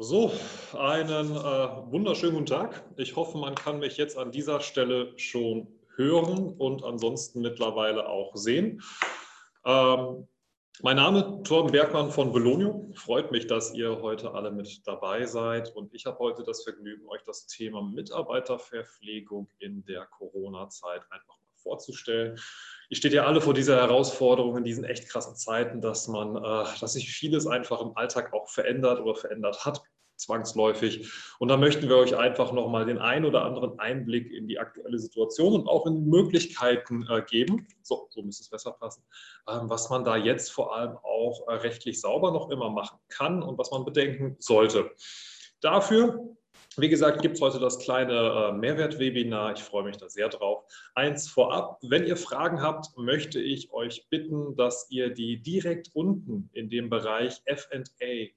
So, einen äh, wunderschönen guten Tag. Ich hoffe, man kann mich jetzt an dieser Stelle schon hören und ansonsten mittlerweile auch sehen. Ähm, mein Name ist Torben Bergmann von Belonio. Freut mich, dass ihr heute alle mit dabei seid. Und ich habe heute das Vergnügen, euch das Thema Mitarbeiterverpflegung in der Corona-Zeit einfach mal vorzustellen. Ihr steht ja alle vor dieser Herausforderung in diesen echt krassen Zeiten, dass man, äh, dass sich vieles einfach im Alltag auch verändert oder verändert hat, zwangsläufig. Und da möchten wir euch einfach nochmal den ein oder anderen Einblick in die aktuelle Situation und auch in Möglichkeiten äh, geben. So, so müsste es besser passen, ähm, was man da jetzt vor allem auch äh, rechtlich sauber noch immer machen kann und was man bedenken sollte. Dafür wie gesagt, gibt es heute das kleine äh, Mehrwert-Webinar. Ich freue mich da sehr drauf. Eins vorab, wenn ihr Fragen habt, möchte ich euch bitten, dass ihr die direkt unten in dem Bereich FA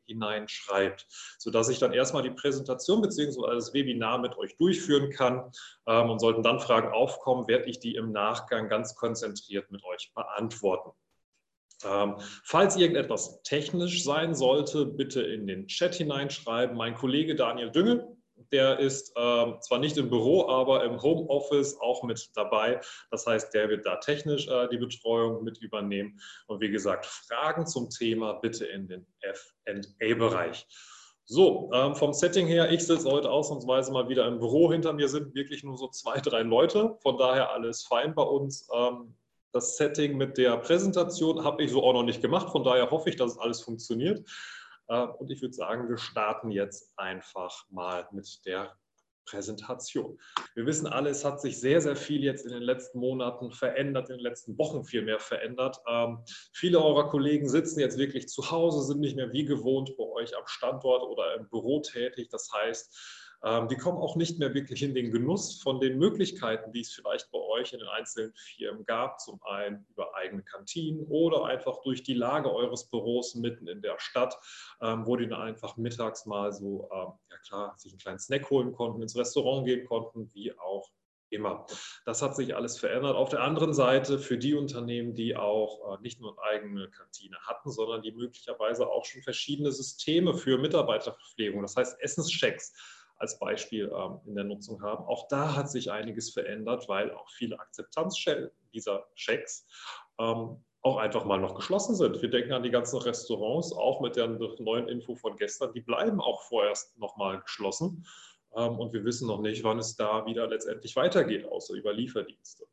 hineinschreibt, sodass ich dann erstmal die Präsentation bzw. das Webinar mit euch durchführen kann. Ähm, und sollten dann Fragen aufkommen, werde ich die im Nachgang ganz konzentriert mit euch beantworten. Ähm, falls irgendetwas technisch sein sollte, bitte in den Chat hineinschreiben. Mein Kollege Daniel Düngel, der ist äh, zwar nicht im Büro, aber im Homeoffice auch mit dabei. Das heißt, der wird da technisch äh, die Betreuung mit übernehmen. Und wie gesagt, Fragen zum Thema bitte in den FA-Bereich. So, ähm, vom Setting her, ich sitze heute ausnahmsweise mal wieder im Büro. Hinter mir sind wirklich nur so zwei, drei Leute. Von daher alles fein bei uns. Ähm, das Setting mit der Präsentation habe ich so auch noch nicht gemacht. Von daher hoffe ich, dass es alles funktioniert. Äh, und ich würde sagen, wir starten jetzt einfach mal mit der Präsentation. Wir wissen alle, es hat sich sehr, sehr viel jetzt in den letzten Monaten verändert, in den letzten Wochen viel mehr verändert. Ähm, viele eurer Kollegen sitzen jetzt wirklich zu Hause, sind nicht mehr wie gewohnt bei euch am Standort oder im Büro tätig. Das heißt, die kommen auch nicht mehr wirklich in den Genuss von den Möglichkeiten, die es vielleicht bei euch in den einzelnen Firmen gab, zum einen über eigene Kantinen oder einfach durch die Lage eures Büros mitten in der Stadt, ähm, wo die dann einfach mittags mal so, ähm, ja klar, sich einen kleinen Snack holen konnten, ins Restaurant gehen konnten, wie auch immer. Das hat sich alles verändert. Auf der anderen Seite für die Unternehmen, die auch äh, nicht nur eine eigene Kantine hatten, sondern die möglicherweise auch schon verschiedene Systeme für Mitarbeiterverpflegung, das heißt Essenschecks, als Beispiel ähm, in der Nutzung haben. Auch da hat sich einiges verändert, weil auch viele Akzeptanz dieser Checks ähm, auch einfach mal noch geschlossen sind. Wir denken an die ganzen Restaurants, auch mit der neuen Info von gestern, die bleiben auch vorerst noch mal geschlossen. Ähm, und wir wissen noch nicht, wann es da wieder letztendlich weitergeht, außer über Lieferdienste.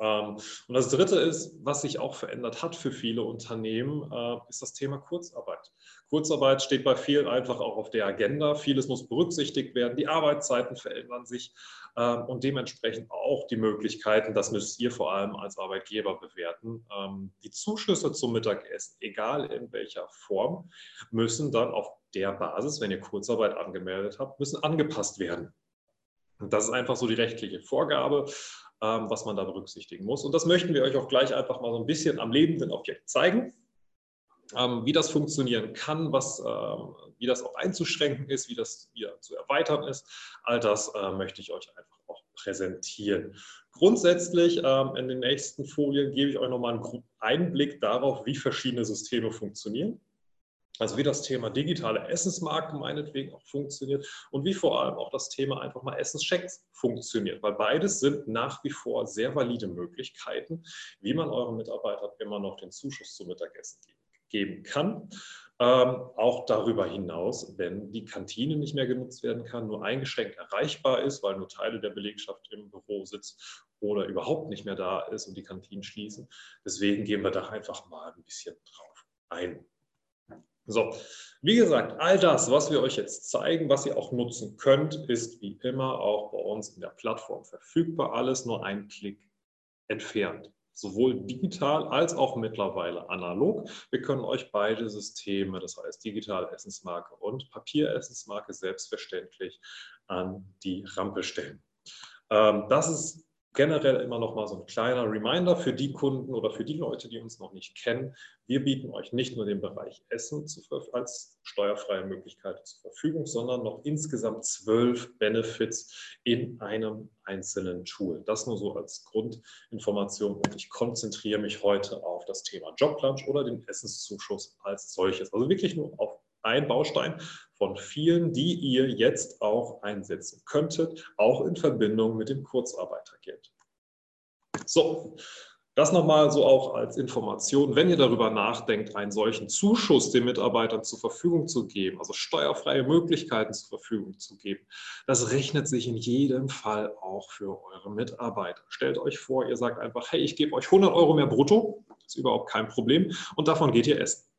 Ähm, und das Dritte ist, was sich auch verändert hat für viele Unternehmen, äh, ist das Thema Kurzarbeit. Kurzarbeit steht bei vielen einfach auch auf der Agenda. Vieles muss berücksichtigt werden. Die Arbeitszeiten verändern sich ähm, und dementsprechend auch die Möglichkeiten, das müsst ihr vor allem als Arbeitgeber bewerten. Ähm, die Zuschüsse zum Mittagessen, egal in welcher Form, müssen dann auf der Basis, wenn ihr Kurzarbeit angemeldet habt, müssen angepasst werden. Das ist einfach so die rechtliche Vorgabe. Ähm, was man da berücksichtigen muss. Und das möchten wir euch auch gleich einfach mal so ein bisschen am lebenden Objekt zeigen, ähm, wie das funktionieren kann, was, ähm, wie das auch einzuschränken ist, wie das wieder zu erweitern ist. All das äh, möchte ich euch einfach auch präsentieren. Grundsätzlich in den nächsten Folien gebe ich euch nochmal einen Einblick darauf, wie verschiedene Systeme funktionieren. Also wie das Thema digitale Essensmarken meinetwegen auch funktioniert und wie vor allem auch das Thema einfach mal Essenschecks funktioniert, weil beides sind nach wie vor sehr valide Möglichkeiten, wie man euren Mitarbeitern immer noch den Zuschuss zum Mittagessen geben kann. Ähm, auch darüber hinaus, wenn die Kantine nicht mehr genutzt werden kann, nur eingeschränkt erreichbar ist, weil nur Teile der Belegschaft im Büro sitzt oder überhaupt nicht mehr da ist und die Kantinen schließen. Deswegen gehen wir da einfach mal ein bisschen drauf ein. So, wie gesagt, all das, was wir euch jetzt zeigen, was ihr auch nutzen könnt, ist wie immer auch bei uns in der Plattform verfügbar. Alles nur ein Klick entfernt. Sowohl digital als auch mittlerweile analog. Wir können euch beide Systeme, das heißt digitale Essensmarke und Papieressensmarke, selbstverständlich an die Rampe stellen. Ähm, das ist generell immer noch mal so ein kleiner Reminder für die Kunden oder für die Leute, die uns noch nicht kennen. Wir bieten euch nicht nur den Bereich Essen als steuerfreie Möglichkeit zur Verfügung, sondern noch insgesamt zwölf Benefits in einem einzelnen Tool. Das nur so als Grundinformation und ich konzentriere mich heute auf das Thema Joblunch oder den Essenszuschuss als solches. Also wirklich nur auf ein Baustein von vielen, die ihr jetzt auch einsetzen könntet, auch in Verbindung mit dem Kurzarbeitergeld. So, das nochmal so auch als Information, wenn ihr darüber nachdenkt, einen solchen Zuschuss den Mitarbeitern zur Verfügung zu geben, also steuerfreie Möglichkeiten zur Verfügung zu geben, das rechnet sich in jedem Fall auch für eure Mitarbeiter. Stellt euch vor, ihr sagt einfach, hey, ich gebe euch 100 Euro mehr brutto, ist überhaupt kein Problem und davon geht ihr essen.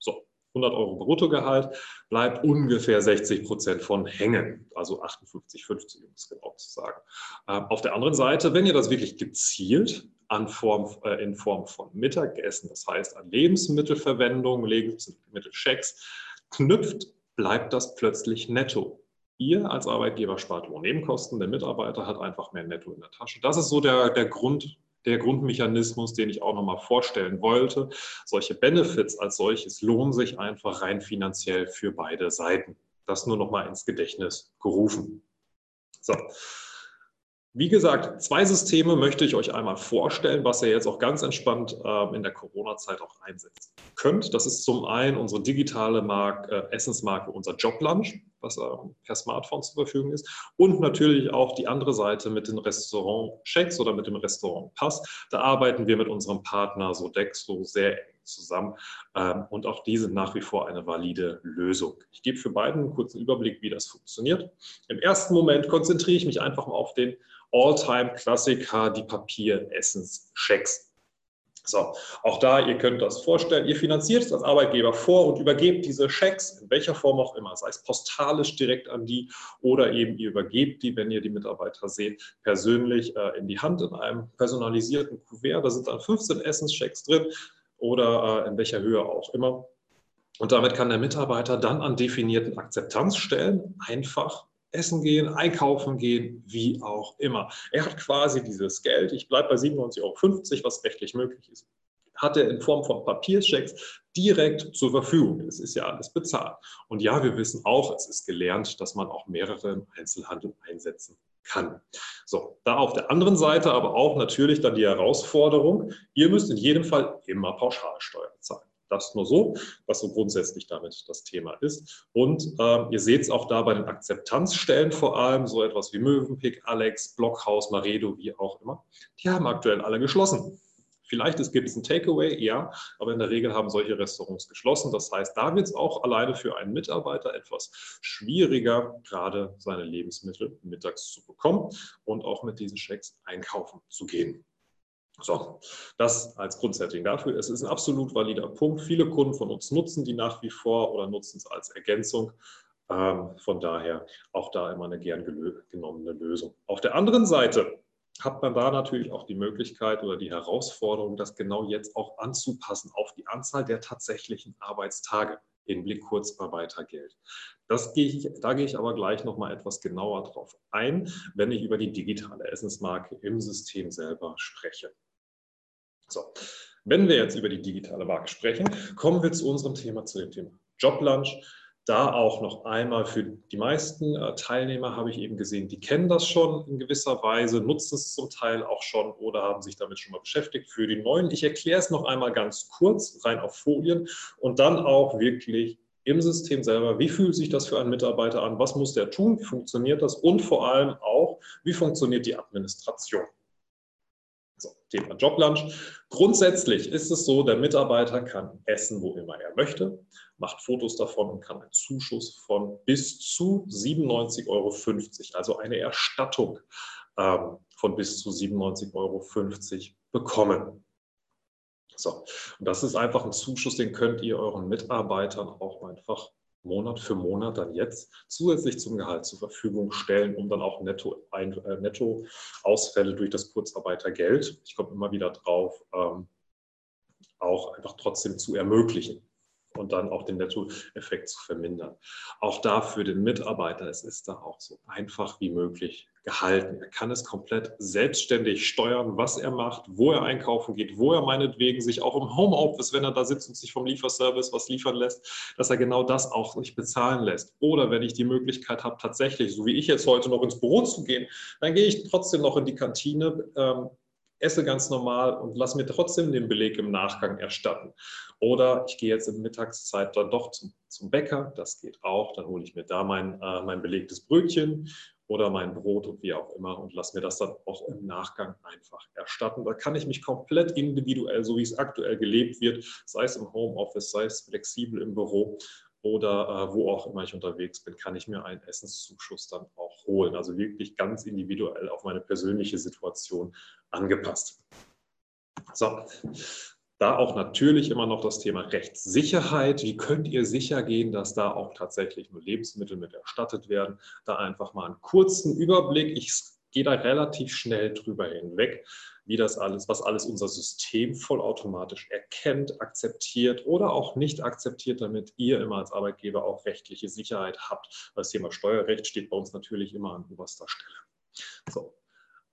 So, 100 Euro Bruttogehalt, bleibt ungefähr 60 Prozent von hängen, also 58, 50, um es genau zu sagen. Ähm, auf der anderen Seite, wenn ihr das wirklich gezielt Form, äh, in Form von Mittagessen, das heißt an Lebensmittelverwendung, Lebensmittelchecks, knüpft, bleibt das plötzlich netto. Ihr als Arbeitgeber spart Lohnnebenkosten, der Mitarbeiter hat einfach mehr netto in der Tasche. Das ist so der, der Grund, der Grundmechanismus, den ich auch nochmal vorstellen wollte. Solche Benefits als solches lohnen sich einfach rein finanziell für beide Seiten. Das nur nochmal ins Gedächtnis gerufen. So. Wie gesagt, zwei Systeme möchte ich euch einmal vorstellen, was ihr jetzt auch ganz entspannt äh, in der Corona-Zeit auch einsetzen könnt. Das ist zum einen unsere digitale Mark äh, Essensmarke, unser Joblunch, was äh, per Smartphone zur Verfügung ist. Und natürlich auch die andere Seite mit den Restaurant-Checks oder mit dem Restaurant-Pass. Da arbeiten wir mit unserem Partner Sodexo sehr eng zusammen. Ähm, und auch die sind nach wie vor eine valide Lösung. Ich gebe für beiden einen kurzen Überblick, wie das funktioniert. Im ersten Moment konzentriere ich mich einfach mal auf den All-Time-Klassiker, die Papieressens-Schecks. So, auch da, ihr könnt das vorstellen, ihr finanziert es als Arbeitgeber vor und übergebt diese Schecks, in welcher Form auch immer, sei es postalisch direkt an die oder eben ihr übergebt die, wenn ihr die Mitarbeiter seht, persönlich äh, in die Hand in einem personalisierten Kuvert. Da sind dann 15 Essenschecks drin oder äh, in welcher Höhe auch immer. Und damit kann der Mitarbeiter dann an definierten Akzeptanzstellen einfach essen gehen, einkaufen gehen, wie auch immer. Er hat quasi dieses Geld, ich bleibe bei 97,50 Euro, was rechtlich möglich ist, hat er in Form von Papierchecks direkt zur Verfügung. Es ist ja alles bezahlt. Und ja, wir wissen auch, es ist gelernt, dass man auch mehrere im Einzelhandel einsetzen kann. So, da auf der anderen Seite aber auch natürlich dann die Herausforderung, ihr müsst in jedem Fall immer Pauschalsteuer zahlen. Das nur so, was so grundsätzlich damit das Thema ist. Und äh, ihr seht es auch da bei den Akzeptanzstellen vor allem, so etwas wie Mövenpick, Alex, Blockhaus, Maredo, wie auch immer. Die haben aktuell alle geschlossen. Vielleicht gibt es ein Takeaway, ja, aber in der Regel haben solche Restaurants geschlossen. Das heißt, da wird es auch alleine für einen Mitarbeiter etwas schwieriger, gerade seine Lebensmittel mittags zu bekommen und auch mit diesen Schecks einkaufen zu gehen. So, das als Grundsetting dafür. Es ist ein absolut valider Punkt. Viele Kunden von uns nutzen die nach wie vor oder nutzen es als Ergänzung. Ähm, von daher auch da immer eine gern genommene Lösung. Auf der anderen Seite hat man da natürlich auch die Möglichkeit oder die Herausforderung, das genau jetzt auch anzupassen auf die Anzahl der tatsächlichen Arbeitstage. Hinblick Kurzarbeitergeld. Das gehe ich, da gehe ich aber gleich noch mal etwas genauer drauf ein, wenn ich über die digitale Essensmarke im System selber spreche. So, wenn wir jetzt über die digitale Marke sprechen, kommen wir zu unserem Thema, zu dem Thema Joblunch. Da auch noch einmal für die meisten äh, Teilnehmer habe ich eben gesehen, die kennen das schon in gewisser Weise, nutzen es zum Teil auch schon oder haben sich damit schon mal beschäftigt. Für die Neuen, ich erkläre es noch einmal ganz kurz, rein auf Folien und dann auch wirklich im System selber, wie fühlt sich das für einen Mitarbeiter an, was muss der tun, wie funktioniert das und vor allem auch, wie funktioniert die Administration. So, Thema Joblunch. Grundsätzlich ist es so, der Mitarbeiter kann essen, wo immer er möchte, macht Fotos davon und kann einen Zuschuss von bis zu 97,50 Euro, also eine Erstattung ähm, von bis zu 97,50 Euro bekommen. So, und das ist einfach ein Zuschuss, den könnt ihr euren Mitarbeitern auch einfach Monat für Monat dann jetzt zusätzlich zum Gehalt zur Verfügung stellen, um dann auch Netto, ein, äh, Nettoausfälle durch das Kurzarbeitergeld, ich komme immer wieder drauf, ähm, auch einfach trotzdem zu ermöglichen und dann auch den Nettoeffekt zu vermindern. Auch da für den Mitarbeiter, es ist da auch so einfach wie möglich gehalten. Er kann es komplett selbstständig steuern, was er macht, wo er einkaufen geht, wo er meinetwegen sich auch im Homeoffice, wenn er da sitzt und sich vom Lieferservice was liefern lässt, dass er genau das auch sich bezahlen lässt. Oder wenn ich die Möglichkeit habe, tatsächlich, so wie ich jetzt heute noch ins Büro zu gehen, dann gehe ich trotzdem noch in die Kantine. Ähm, esse ganz normal und lasse mir trotzdem den Beleg im Nachgang erstatten. Oder ich gehe jetzt in Mittagszeit dann doch zum, zum Bäcker, das geht auch, dann hole ich mir da mein, äh, mein belegtes Brötchen oder mein Brot und wie auch immer und lasse mir das dann auch im Nachgang einfach erstatten. Da kann ich mich komplett individuell, so wie es aktuell gelebt wird, sei es im Homeoffice, sei es flexibel im Büro oder äh, wo auch immer ich unterwegs bin, kann ich mir einen Essenszuschuss dann auch holen. Also wirklich ganz individuell auf meine persönliche Situation angepasst. So, da auch natürlich immer noch das Thema Rechtssicherheit. Wie könnt ihr sicher gehen, dass da auch tatsächlich nur Lebensmittel mit erstattet werden? Da einfach mal einen kurzen Überblick. Ich gehe da relativ schnell drüber hinweg, wie das alles, was alles unser System vollautomatisch erkennt, akzeptiert oder auch nicht akzeptiert, damit ihr immer als Arbeitgeber auch rechtliche Sicherheit habt. Das Thema Steuerrecht steht bei uns natürlich immer an oberster Stelle. So,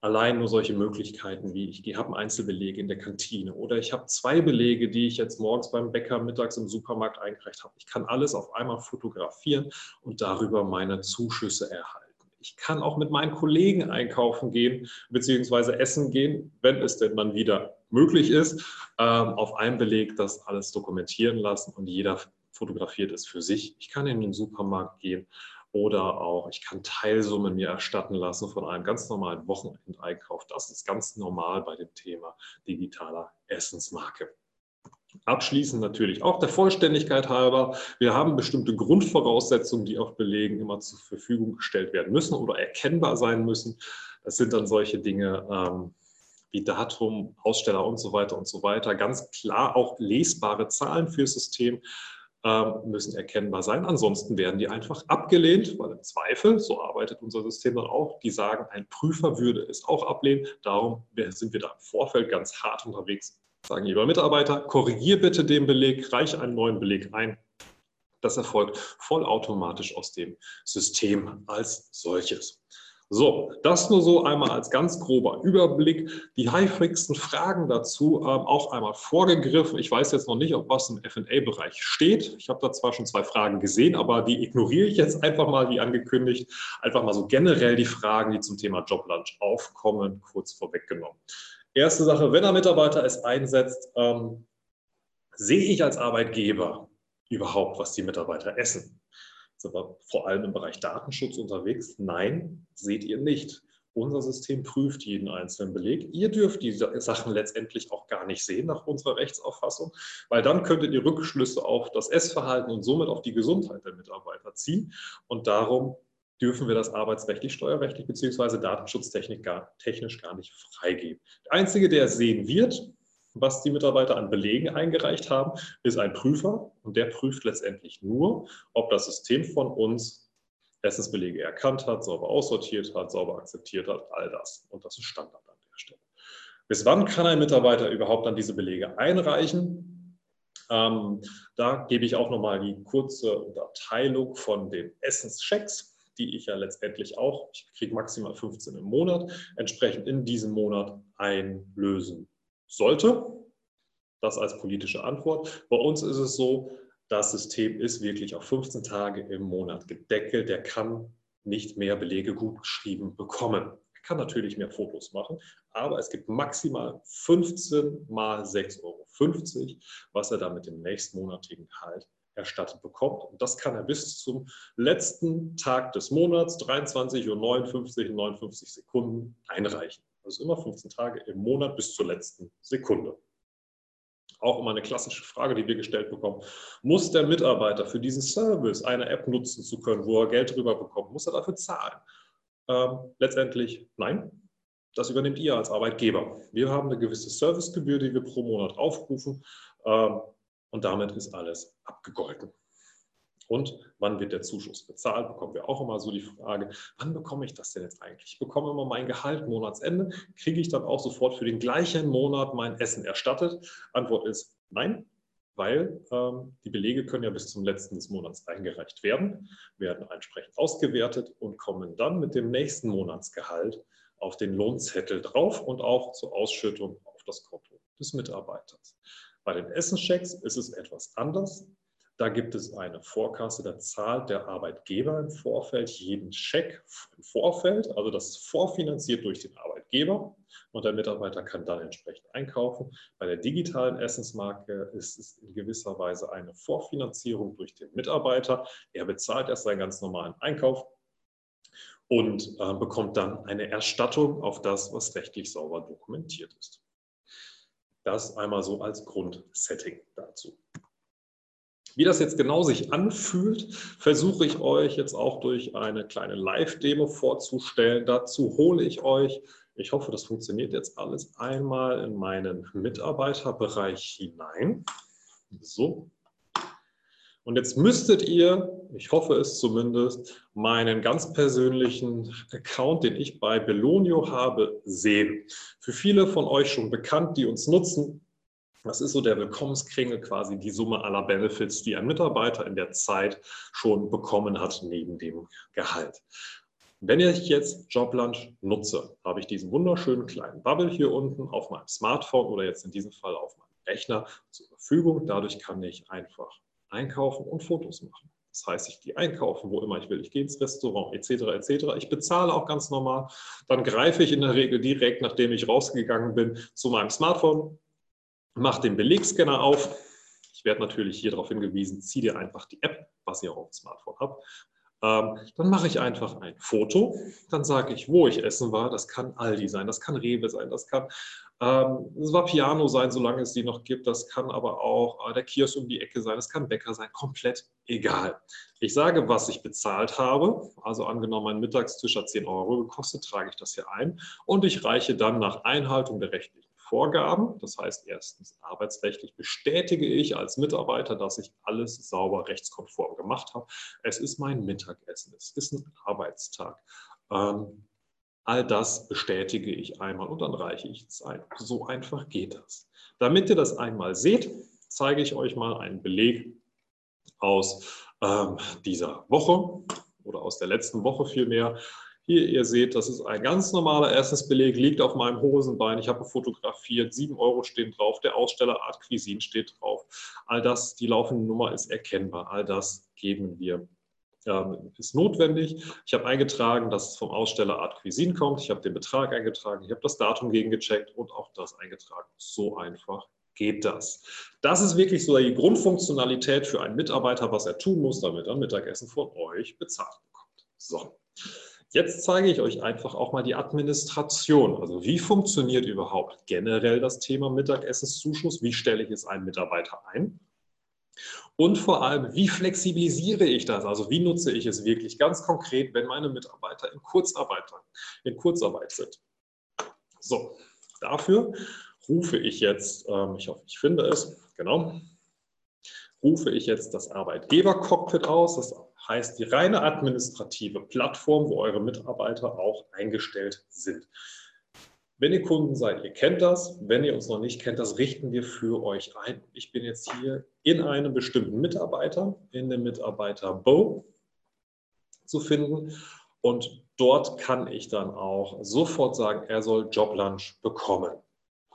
allein nur solche Möglichkeiten wie ich habe einen Einzelbeleg in der Kantine oder ich habe zwei Belege, die ich jetzt morgens beim Bäcker, mittags im Supermarkt eingereicht habe. Ich kann alles auf einmal fotografieren und darüber meine Zuschüsse erhalten. Ich kann auch mit meinen Kollegen einkaufen gehen bzw. essen gehen, wenn es denn dann wieder möglich ist, ähm, auf einem Beleg das alles dokumentieren lassen und jeder fotografiert es für sich. Ich kann in den Supermarkt gehen oder auch, ich kann Teilsummen mir erstatten lassen von einem ganz normalen Wochenendeinkauf. Das ist ganz normal bei dem Thema digitaler Essensmarke. Abschließend natürlich auch der Vollständigkeit halber. Wir haben bestimmte Grundvoraussetzungen, die auf Belegen immer zur Verfügung gestellt werden müssen oder erkennbar sein müssen. Das sind dann solche Dinge ähm, wie Datum, Aussteller und so weiter und so weiter. Ganz klar auch lesbare Zahlen fürs System. Ähm, müssen erkennbar sein. Ansonsten werden die einfach abgelehnt, weil im Zweifel, so arbeitet unser System dann auch, die sagen, ein Prüfer würde es auch ablehnen. Darum sind wir da im Vorfeld ganz hart unterwegs. Sagen, lieber Mitarbeiter, korrigier bitte den Beleg, reich einen neuen Beleg ein. Das erfolgt vollautomatisch aus dem System als solches. So, das nur so einmal als ganz grober Überblick. Die häufigsten Fragen dazu ähm, auch einmal vorgegriffen. Ich weiß jetzt noch nicht, ob was im FA-Bereich steht. Ich habe da zwar schon zwei Fragen gesehen, aber die ignoriere ich jetzt einfach mal, wie angekündigt. Einfach mal so generell die Fragen, die zum Thema Joblunch aufkommen, kurz vorweggenommen. Erste Sache, wenn ein Mitarbeiter es einsetzt, ähm, sehe ich als Arbeitgeber überhaupt, was die Mitarbeiter essen? Sind wir vor allem im Bereich Datenschutz unterwegs? Nein, seht ihr nicht. Unser System prüft jeden einzelnen Beleg. Ihr dürft die Sachen letztendlich auch gar nicht sehen nach unserer Rechtsauffassung, weil dann könntet ihr Rückschlüsse auf das Essverhalten und somit auf die Gesundheit der Mitarbeiter ziehen. Und darum dürfen wir das arbeitsrechtlich, steuerrechtlich bzw. datenschutztechnisch gar, gar nicht freigeben. Der Einzige, der es sehen wird, was die Mitarbeiter an Belegen eingereicht haben, ist ein Prüfer und der prüft letztendlich nur, ob das System von uns Essensbelege erkannt hat, sauber aussortiert hat, sauber akzeptiert hat, all das. Und das ist Standard an der Stelle. Bis wann kann ein Mitarbeiter überhaupt dann diese Belege einreichen? Ähm, da gebe ich auch nochmal die kurze Unterteilung von den Essenschecks, die ich ja letztendlich auch, ich kriege maximal 15 im Monat, entsprechend in diesem Monat einlösen sollte. Das als politische Antwort. Bei uns ist es so, das System ist wirklich auf 15 Tage im Monat gedeckelt. Der kann nicht mehr Belege gut geschrieben bekommen. Er kann natürlich mehr Fotos machen, aber es gibt maximal 15 mal 6,50 Euro, was er dann mit dem nächstmonatigen Gehalt erstattet bekommt. Und das kann er bis zum letzten Tag des Monats, 23.59 Uhr 59 Sekunden, einreichen. Also immer 15 Tage im Monat bis zur letzten Sekunde. Auch immer eine klassische Frage, die wir gestellt bekommen. Muss der Mitarbeiter für diesen Service eine App nutzen zu können, wo er Geld drüber bekommt, muss er dafür zahlen? Ähm, letztendlich nein. Das übernehmt ihr als Arbeitgeber. Wir haben eine gewisse Servicegebühr, die wir pro Monat aufrufen. Ähm, und damit ist alles abgegolten. Und wann wird der Zuschuss bezahlt? Bekommen wir auch immer so die Frage, wann bekomme ich das denn jetzt eigentlich? Ich bekomme immer mein Gehalt Monatsende, kriege ich dann auch sofort für den gleichen Monat mein Essen erstattet? Antwort ist nein, weil ähm, die Belege können ja bis zum letzten des Monats eingereicht werden, werden entsprechend ausgewertet und kommen dann mit dem nächsten Monatsgehalt auf den Lohnzettel drauf und auch zur Ausschüttung auf das Konto des Mitarbeiters. Bei den Essenschecks ist es etwas anders. Da gibt es eine Vorkasse, da zahlt der Arbeitgeber im Vorfeld jeden Scheck im Vorfeld, also das ist vorfinanziert durch den Arbeitgeber und der Mitarbeiter kann dann entsprechend einkaufen. Bei der digitalen Essensmarke ist es in gewisser Weise eine Vorfinanzierung durch den Mitarbeiter. Er bezahlt erst seinen ganz normalen Einkauf und äh, bekommt dann eine Erstattung auf das, was rechtlich sauber dokumentiert ist. Das einmal so als Grundsetting dazu. Wie das jetzt genau sich anfühlt, versuche ich euch jetzt auch durch eine kleine Live-Demo vorzustellen. Dazu hole ich euch, ich hoffe, das funktioniert jetzt alles, einmal in meinen Mitarbeiterbereich hinein. So. Und jetzt müsstet ihr, ich hoffe es zumindest, meinen ganz persönlichen Account, den ich bei Belonio habe, sehen. Für viele von euch schon bekannt, die uns nutzen, das ist so der Willkommenskringel, quasi die Summe aller Benefits, die ein Mitarbeiter in der Zeit schon bekommen hat, neben dem Gehalt. Wenn ich jetzt JobLunch nutze, habe ich diesen wunderschönen kleinen Bubble hier unten auf meinem Smartphone oder jetzt in diesem Fall auf meinem Rechner zur Verfügung. Dadurch kann ich einfach einkaufen und Fotos machen. Das heißt, ich gehe einkaufen, wo immer ich will. Ich gehe ins Restaurant etc. etc. Ich bezahle auch ganz normal. Dann greife ich in der Regel direkt, nachdem ich rausgegangen bin, zu meinem Smartphone, Mach den Belegscanner auf. Ich werde natürlich hier darauf hingewiesen, zieh dir einfach die App, was ihr auch auf dem Smartphone habt. Ähm, dann mache ich einfach ein Foto. Dann sage ich, wo ich essen war. Das kann Aldi sein, das kann Rewe sein, das kann ähm, das war Piano sein, solange es die noch gibt. Das kann aber auch äh, der Kiosk um die Ecke sein, das kann Bäcker sein, komplett egal. Ich sage, was ich bezahlt habe. Also angenommen, mein Mittagstisch hat 10 Euro gekostet, trage ich das hier ein und ich reiche dann nach Einhaltung der rechtlichen Vorgaben. Das heißt, erstens arbeitsrechtlich bestätige ich als Mitarbeiter, dass ich alles sauber rechtskonform gemacht habe. Es ist mein Mittagessen, es ist ein Arbeitstag. Ähm, all das bestätige ich einmal und dann reiche ich es ein. So einfach geht das. Damit ihr das einmal seht, zeige ich euch mal einen Beleg aus ähm, dieser Woche oder aus der letzten Woche vielmehr. Hier, ihr seht, das ist ein ganz normaler Essensbeleg, liegt auf meinem Hosenbein. Ich habe fotografiert, 7 Euro stehen drauf, der Aussteller Art Cuisine steht drauf. All das, die laufende Nummer ist erkennbar. All das geben wir ähm, ist notwendig. Ich habe eingetragen, dass es vom Aussteller Art Cuisine kommt. Ich habe den Betrag eingetragen, ich habe das Datum gegengecheckt und auch das eingetragen. So einfach geht das. Das ist wirklich so die Grundfunktionalität für einen Mitarbeiter, was er tun muss, damit er Mittagessen von euch bezahlt bekommt. So. Jetzt zeige ich euch einfach auch mal die Administration. Also wie funktioniert überhaupt generell das Thema Mittagessенszuschuss? Wie stelle ich es einem Mitarbeiter ein? Und vor allem, wie flexibilisiere ich das? Also wie nutze ich es wirklich ganz konkret, wenn meine Mitarbeiter in Kurzarbeit, in Kurzarbeit sind? So, dafür rufe ich jetzt, ähm, ich hoffe, ich finde es, genau, rufe ich jetzt das Arbeitgeber-Cockpit aus. Das heißt die reine administrative Plattform, wo eure Mitarbeiter auch eingestellt sind. Wenn ihr Kunden seid, ihr kennt das. Wenn ihr uns noch nicht kennt, das richten wir für euch ein. Ich bin jetzt hier in einem bestimmten Mitarbeiter, in dem Mitarbeiter Bo zu finden. Und dort kann ich dann auch sofort sagen, er soll Joblunch bekommen.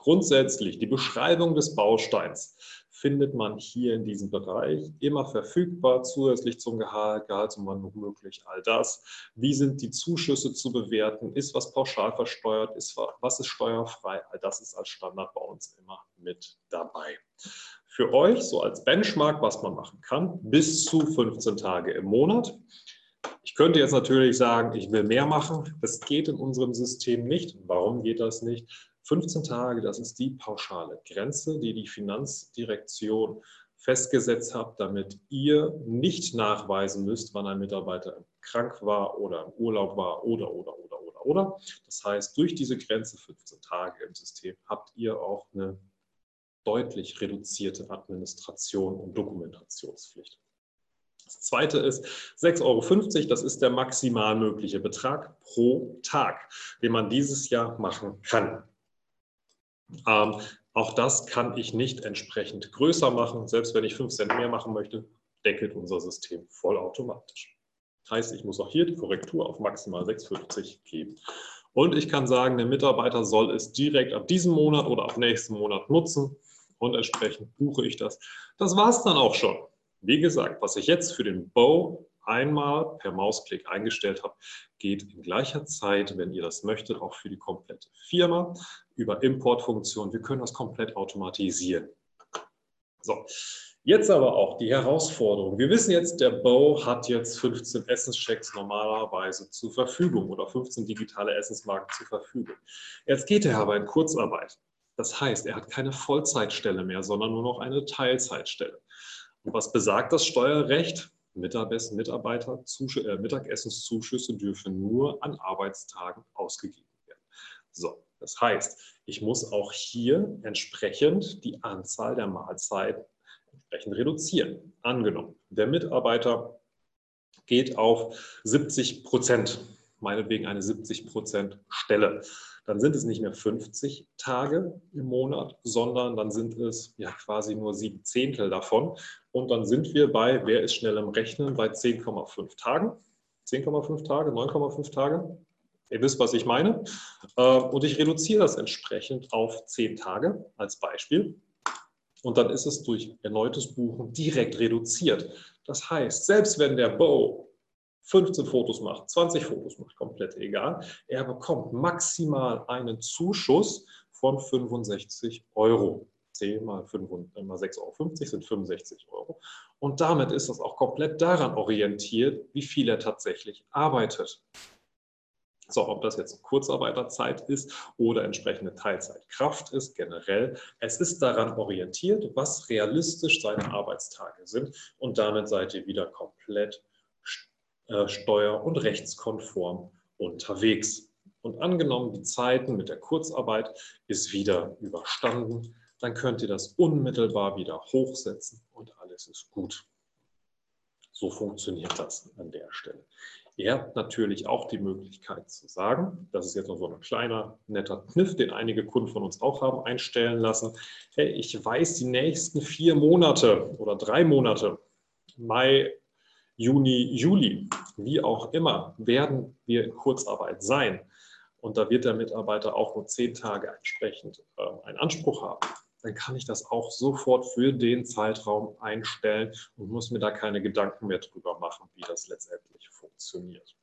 Grundsätzlich die Beschreibung des Bausteins findet man hier in diesem Bereich immer verfügbar, zusätzlich zum Gehalt, Gehaltsumwandlung möglich, all das. Wie sind die Zuschüsse zu bewerten? Ist was pauschal versteuert? Ist, was ist steuerfrei? All das ist als Standard bei uns immer mit dabei. Für euch, so als Benchmark, was man machen kann, bis zu 15 Tage im Monat. Ich könnte jetzt natürlich sagen, ich will mehr machen. Das geht in unserem System nicht. Warum geht das nicht? 15 Tage, das ist die pauschale Grenze, die die Finanzdirektion festgesetzt hat, damit ihr nicht nachweisen müsst, wann ein Mitarbeiter krank war oder im Urlaub war oder, oder, oder, oder, oder. Das heißt, durch diese Grenze 15 Tage im System habt ihr auch eine deutlich reduzierte Administration und Dokumentationspflicht. Das zweite ist 6,50 Euro, das ist der maximal mögliche Betrag pro Tag, den man dieses Jahr machen kann. Ähm, auch das kann ich nicht entsprechend größer machen. Selbst wenn ich 5 Cent mehr machen möchte, deckelt unser System vollautomatisch. Heißt, ich muss auch hier die Korrektur auf maximal 6,50 geben. Und ich kann sagen, der Mitarbeiter soll es direkt ab diesem Monat oder ab nächsten Monat nutzen und entsprechend buche ich das. Das war es dann auch schon. Wie gesagt, was ich jetzt für den Bow einmal per Mausklick eingestellt habt, geht in gleicher Zeit, wenn ihr das möchtet, auch für die komplette Firma über Importfunktion. Wir können das komplett automatisieren. So, Jetzt aber auch die Herausforderung. Wir wissen jetzt, der Bow hat jetzt 15 Essenschecks normalerweise zur Verfügung oder 15 digitale Essensmarken zur Verfügung. Jetzt geht er aber in Kurzarbeit. Das heißt, er hat keine Vollzeitstelle mehr, sondern nur noch eine Teilzeitstelle. Und was besagt das Steuerrecht? Mitarbeiter, äh, Mittagessenszuschüsse dürfen nur an Arbeitstagen ausgegeben werden. So, das heißt, ich muss auch hier entsprechend die Anzahl der Mahlzeiten entsprechend reduzieren. Angenommen, der Mitarbeiter geht auf 70 Prozent, meinetwegen eine 70 Prozent Stelle. Dann sind es nicht mehr 50 Tage im Monat, sondern dann sind es ja quasi nur sieben Zehntel davon. Und dann sind wir bei, wer ist schnell im Rechnen, bei 10,5 Tagen. 10,5 Tage, 9,5 Tage. Ihr wisst, was ich meine. Äh, und ich reduziere das entsprechend auf 10 Tage als Beispiel. Und dann ist es durch erneutes Buchen direkt reduziert. Das heißt, selbst wenn der Bow 15 Fotos macht, 20 Fotos macht, komplett egal, er bekommt maximal einen Zuschuss von 65 Euro. 10 mal, 5, mal 6,50 Euro sind 65 Euro. Und damit ist das auch komplett daran orientiert, wie viel er tatsächlich arbeitet. So, ob das jetzt Kurzarbeiterzeit ist oder entsprechende Teilzeitkraft ist, generell. Es ist daran orientiert, was realistisch seine Arbeitstage sind und damit seid ihr wieder komplett äh, steuer- und rechtskonform unterwegs. Und angenommen, die Zeiten mit der Kurzarbeit ist wieder überstanden, dann könnt ihr das unmittelbar wieder hochsetzen und alles ist gut. So funktioniert das an der Stelle. Ihr habt natürlich auch die Möglichkeit zu sagen, das ist jetzt noch so ein kleiner, netter Kniff, den einige Kunden von uns auch haben einstellen lassen. Hey, ich weiß, die nächsten vier Monate oder drei Monate, Mai, Juni, Juli, wie auch immer, werden wir in Kurzarbeit sein. Und da wird der Mitarbeiter auch nur zehn Tage entsprechend äh, einen Anspruch haben dann kann ich das auch sofort für den Zeitraum einstellen und muss mir da keine Gedanken mehr drüber machen, wie das letztendlich funktioniert.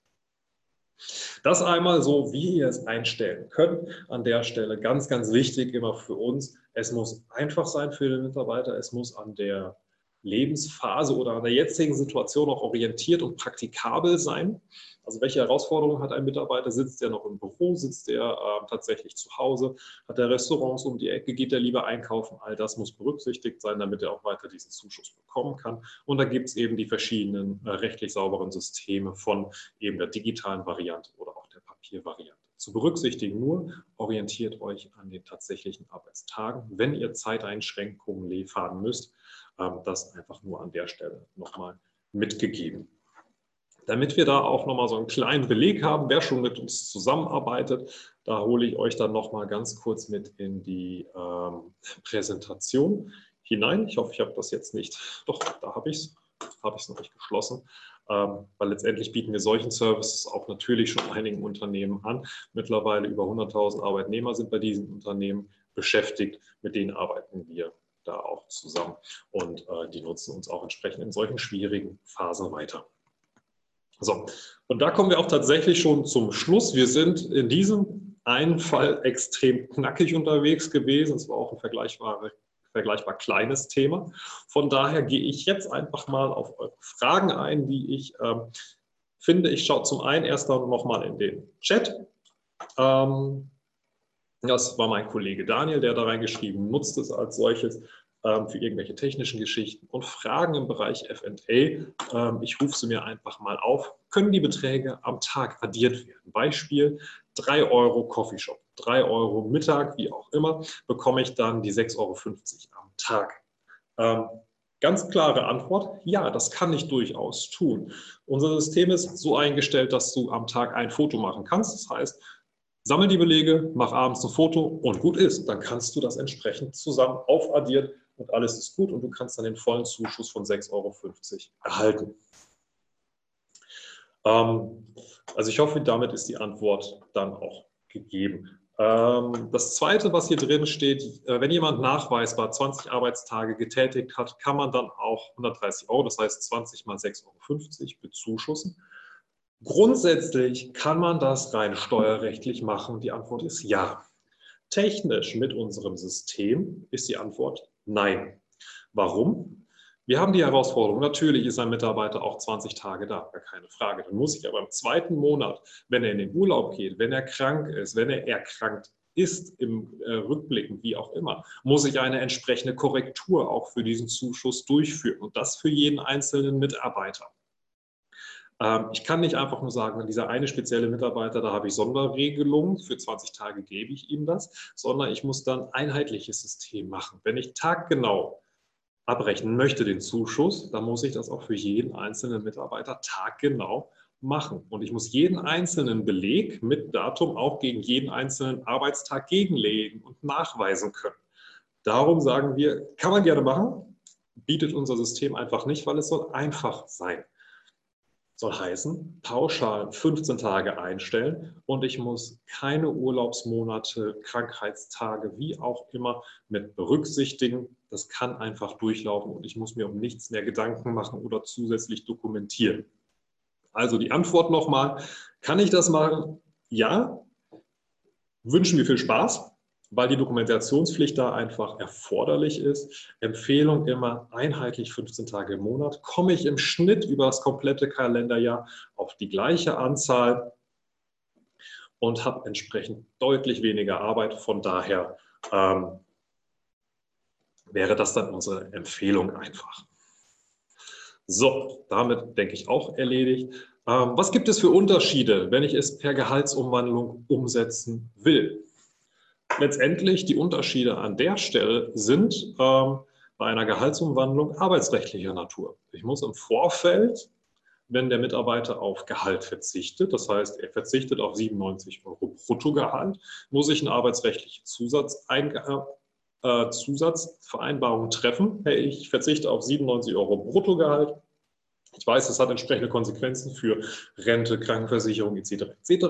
Das einmal so, wie ihr es einstellen könnt. An der Stelle ganz, ganz wichtig immer für uns. Es muss einfach sein für den Mitarbeiter. Es muss an der Lebensphase oder an der jetzigen Situation auch orientiert und praktikabel sein. Also welche Herausforderungen hat ein Mitarbeiter? Sitzt er noch im Büro? Sitzt er äh, tatsächlich zu Hause? Hat er Restaurants um die Ecke? Geht er lieber einkaufen? All das muss berücksichtigt sein, damit er auch weiter diesen Zuschuss bekommen kann. Und da gibt es eben die verschiedenen äh, rechtlich sauberen Systeme von eben der digitalen Variante oder auch der Papiervariante. Zu berücksichtigen nur, orientiert euch an den tatsächlichen Arbeitstagen. Wenn ihr Zeiteinschränkungen fahren müsst, das einfach nur an der Stelle nochmal mitgegeben. Damit wir da auch nochmal so einen kleinen Beleg haben, wer schon mit uns zusammenarbeitet, da hole ich euch dann nochmal ganz kurz mit in die ähm, Präsentation hinein. Ich hoffe, ich habe das jetzt nicht, doch, da habe ich es, habe ich es noch nicht geschlossen, ähm, weil letztendlich bieten wir solchen Services auch natürlich schon einigen Unternehmen an. Mittlerweile über 100.000 Arbeitnehmer sind bei diesen Unternehmen beschäftigt, mit denen arbeiten wir da auch zusammen und äh, die nutzen uns auch entsprechend in solchen schwierigen Phasen weiter. So, und da kommen wir auch tatsächlich schon zum Schluss. Wir sind in diesem einen Fall extrem knackig unterwegs gewesen. Es war auch ein vergleichbar, vergleichbar kleines Thema. Von daher gehe ich jetzt einfach mal auf eure Fragen ein, die ich ähm, finde. Ich schaue zum einen erst noch mal in den Chat. Ähm, das war mein Kollege Daniel, der da reingeschrieben, nutzt es als solches ähm, für irgendwelche technischen Geschichten und Fragen im Bereich FA. Ähm, ich rufe sie mir einfach mal auf. Können die Beträge am Tag addiert werden? Beispiel 3 Euro Coffeeshop, 3 Euro Mittag, wie auch immer, bekomme ich dann die 6,50 Euro am Tag. Ähm, ganz klare Antwort, ja, das kann ich durchaus tun. Unser System ist so eingestellt, dass du am Tag ein Foto machen kannst. Das heißt, sammel die Belege, mach abends ein Foto und gut ist. Dann kannst du das entsprechend zusammen aufaddiert und alles ist gut und du kannst dann den vollen Zuschuss von 6,50 Euro erhalten. Ähm, also ich hoffe, damit ist die Antwort dann auch gegeben. Ähm, das Zweite, was hier drin steht, äh, wenn jemand nachweisbar 20 Arbeitstage getätigt hat, kann man dann auch 130 Euro, das heißt 20 mal 6,50 Euro bezuschussen. Grundsätzlich kann man das rein steuerrechtlich machen. Die Antwort ist ja. Technisch mit unserem System ist die Antwort nein. Warum? Wir haben die Herausforderung, natürlich ist ein Mitarbeiter auch 20 Tage da, gar keine Frage. Dann muss ich aber im zweiten Monat, wenn er in den Urlaub geht, wenn er krank ist, wenn er erkrankt ist im äh, Rückblicken, wie auch immer, muss ich eine entsprechende Korrektur auch für diesen Zuschuss durchführen und das für jeden einzelnen Mitarbeiter. Ähm, ich kann nicht einfach nur sagen, dieser eine spezielle Mitarbeiter, da habe ich Sonderregelungen, für 20 Tage gebe ich ihm das, sondern ich muss dann ein einheitliches System machen. Wenn ich taggenau abrechnen möchte, den Zuschuss, dann muss ich das auch für jeden einzelnen Mitarbeiter taggenau machen. Und ich muss jeden einzelnen Beleg mit Datum auch gegen jeden einzelnen Arbeitstag gegenlegen und nachweisen können. Darum sagen wir, kann man gerne machen, bietet unser System einfach nicht, weil es soll einfach sein soll heißen, pauschal 15 Tage einstellen und ich muss keine Urlaubsmonate, Krankheitstage, wie auch immer mit berücksichtigen. Das kann einfach durchlaufen und ich muss mir um nichts mehr Gedanken machen oder zusätzlich dokumentieren. Also die Antwort nochmal, kann ich das machen? Ja. Wünschen wir viel Spaß weil die Dokumentationspflicht da einfach erforderlich ist. Empfehlung immer einheitlich 15 Tage im Monat. Komme ich im Schnitt über das komplette Kalenderjahr auf die gleiche Anzahl und habe entsprechend deutlich weniger Arbeit. Von daher ähm, wäre das dann unsere Empfehlung einfach. So, damit denke ich auch erledigt. Ähm, was gibt es für Unterschiede, wenn ich es per Gehaltsumwandlung umsetzen will? Letztendlich die Unterschiede an der Stelle sind ähm, bei einer Gehaltsumwandlung arbeitsrechtlicher Natur. Ich muss im Vorfeld, wenn der Mitarbeiter auf Gehalt verzichtet, das heißt, er verzichtet auf 97 Euro Bruttogehalt, muss ich eine arbeitsrechtliche Zusatz äh, Zusatzvereinbarung treffen. Hey, ich verzichte auf 97 Euro Bruttogehalt. Ich weiß, das hat entsprechende Konsequenzen für Rente, Krankenversicherung etc. etc.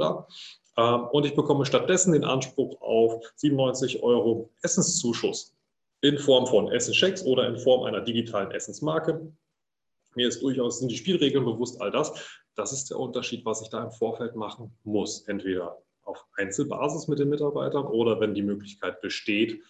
Ähm, und ich bekomme stattdessen den Anspruch auf 97 Euro Essenszuschuss in Form von Essenschecks oder in Form einer digitalen Essensmarke. Mir ist durchaus sind die Spielregeln bewusst, all das. Das ist der Unterschied, was ich da im Vorfeld machen muss. Entweder auf Einzelbasis mit den Mitarbeitern oder wenn die Möglichkeit besteht,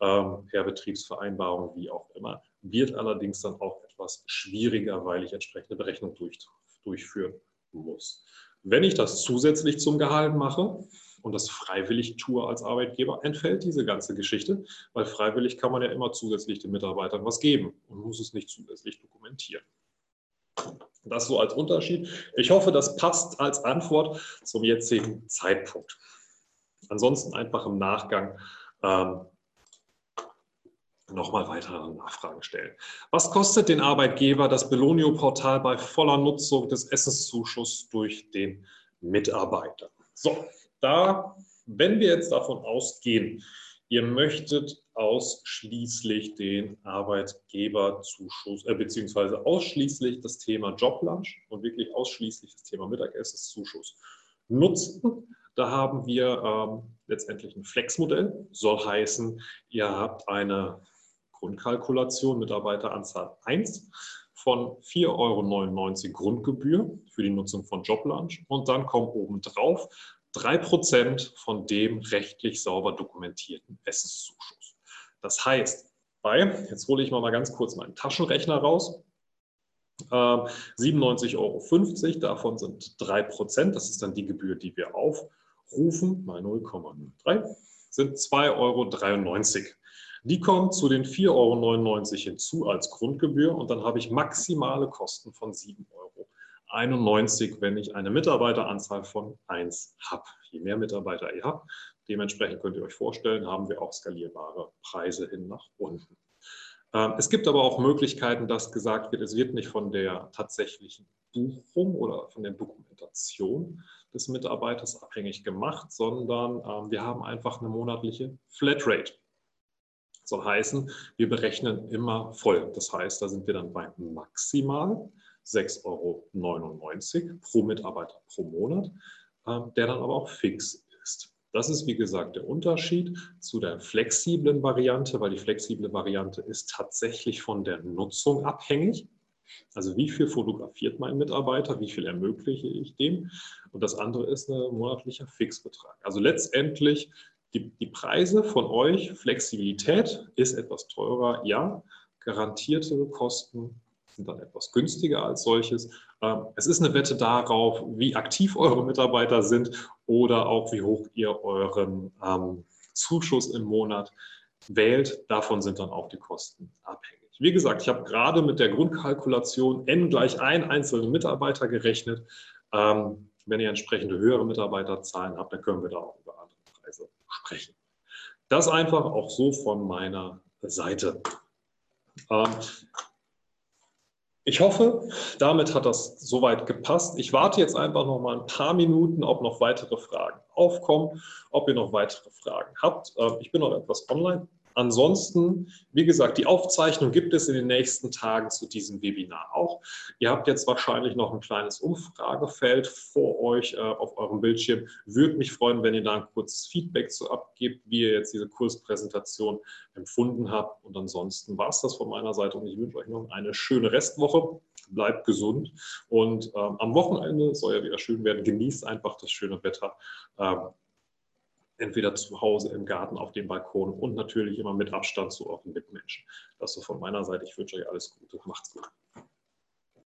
ähm, per Betriebsvereinbarung, wie auch immer. Wird allerdings dann auch etwas schwieriger, weil ich entsprechende Berechnung durch, durchführen muss. Wenn ich das zusätzlich zum Gehalt mache und das freiwillig tue als Arbeitgeber, entfällt diese ganze Geschichte, weil freiwillig kann man ja immer zusätzlich den Mitarbeitern was geben und muss es nicht zusätzlich dokumentieren. Das so als Unterschied. Ich hoffe, das passt als Antwort zum jetzigen Zeitpunkt. Ansonsten einfach im Nachgang ähm, nochmal weitere Nachfragen stellen. Was kostet den Arbeitgeber das Belonio-Portal bei voller Nutzung des Essenszuschusses durch den Mitarbeiter? So, da, wenn wir jetzt davon ausgehen, ihr möchtet ausschließlich den Arbeitgeberzuschuss, äh, beziehungsweise ausschließlich das Thema Joblunch und wirklich ausschließlich das Thema Mittagessenzuschuss nutzen, da haben wir ähm, letztendlich ein Flexmodell, soll heißen, ihr habt eine Grundkalkulation Mitarbeiteranzahl 1 von 4,99 Euro Grundgebühr für die Nutzung von Joblunch und dann kommen obendrauf 3% von dem rechtlich sauber dokumentierten Essenszuschuss. Das heißt, bei, jetzt hole ich mal ganz kurz meinen Taschenrechner raus, äh, 97,50 Euro, davon sind 3%, das ist dann die Gebühr, die wir aufrufen, mal 0,03, sind 2,93 Euro. Die kommt zu den 4,99 Euro hinzu als Grundgebühr und dann habe ich maximale Kosten von 7,91 Euro, wenn ich eine Mitarbeiteranzahl von 1 habe. Je mehr Mitarbeiter ihr habt, dementsprechend könnt ihr euch vorstellen, haben wir auch skalierbare Preise hin nach unten. Ähm, es gibt aber auch Möglichkeiten, dass gesagt wird, es wird nicht von der tatsächlichen Buchung oder von der Dokumentation des Mitarbeiters abhängig gemacht, sondern ähm, wir haben einfach eine monatliche Flatrate soll heißen, wir berechnen immer voll. Das heißt, da sind wir dann bei maximal 6,99 Euro pro Mitarbeiter pro Monat, ähm, der dann aber auch fix ist. Das ist, wie gesagt, der Unterschied zu der flexiblen Variante, weil die flexible Variante ist tatsächlich von der Nutzung abhängig. Also wie viel fotografiert mein Mitarbeiter, wie viel ermögliche ich dem? Und das andere ist ein monatlicher Fixbetrag. Also letztendlich die, die Preise von euch, Flexibilität ist etwas teurer, ja, garantierte Kosten sind dann etwas günstiger als solches. Ähm, es ist eine Wette darauf, wie aktiv eure Mitarbeiter sind oder auch wie hoch ihr euren ähm, Zuschuss im Monat wählt. Davon sind dann auch die Kosten abhängig. Wie gesagt, ich habe gerade mit der Grundkalkulation n gleich ein einzelnen Mitarbeiter gerechnet. Ähm, wenn ihr entsprechende höhere Mitarbeiterzahlen habt, dann können wir da auch über Preise sprechen. Das einfach auch so von meiner Seite. Ähm, ich hoffe, damit hat das soweit gepasst. Ich warte jetzt einfach noch mal ein paar Minuten, ob noch weitere Fragen aufkommen, ob ihr noch weitere Fragen habt. Ähm, ich bin noch etwas online. Ansonsten, wie gesagt, die Aufzeichnung gibt es in den nächsten Tagen zu diesem Webinar auch. Ihr habt jetzt wahrscheinlich noch ein kleines Umfragefeld vor euch äh, auf eurem Bildschirm. Würde mich freuen, wenn ihr da ein kurzes Feedback zu abgebt, wie ihr jetzt diese Kurspräsentation empfunden habt. Und ansonsten war es das von meiner Seite und ich wünsche euch noch eine schöne Restwoche. Bleibt gesund und ähm, am Wochenende soll ja wieder schön werden. Genießt einfach das schöne Wetter. Ähm, entweder zu Hause im Garten, auf dem Balkon und natürlich immer mit Abstand zu euren Mitmenschen. Das so von meiner Seite. Ich wünsche euch alles Gute. Macht's gut.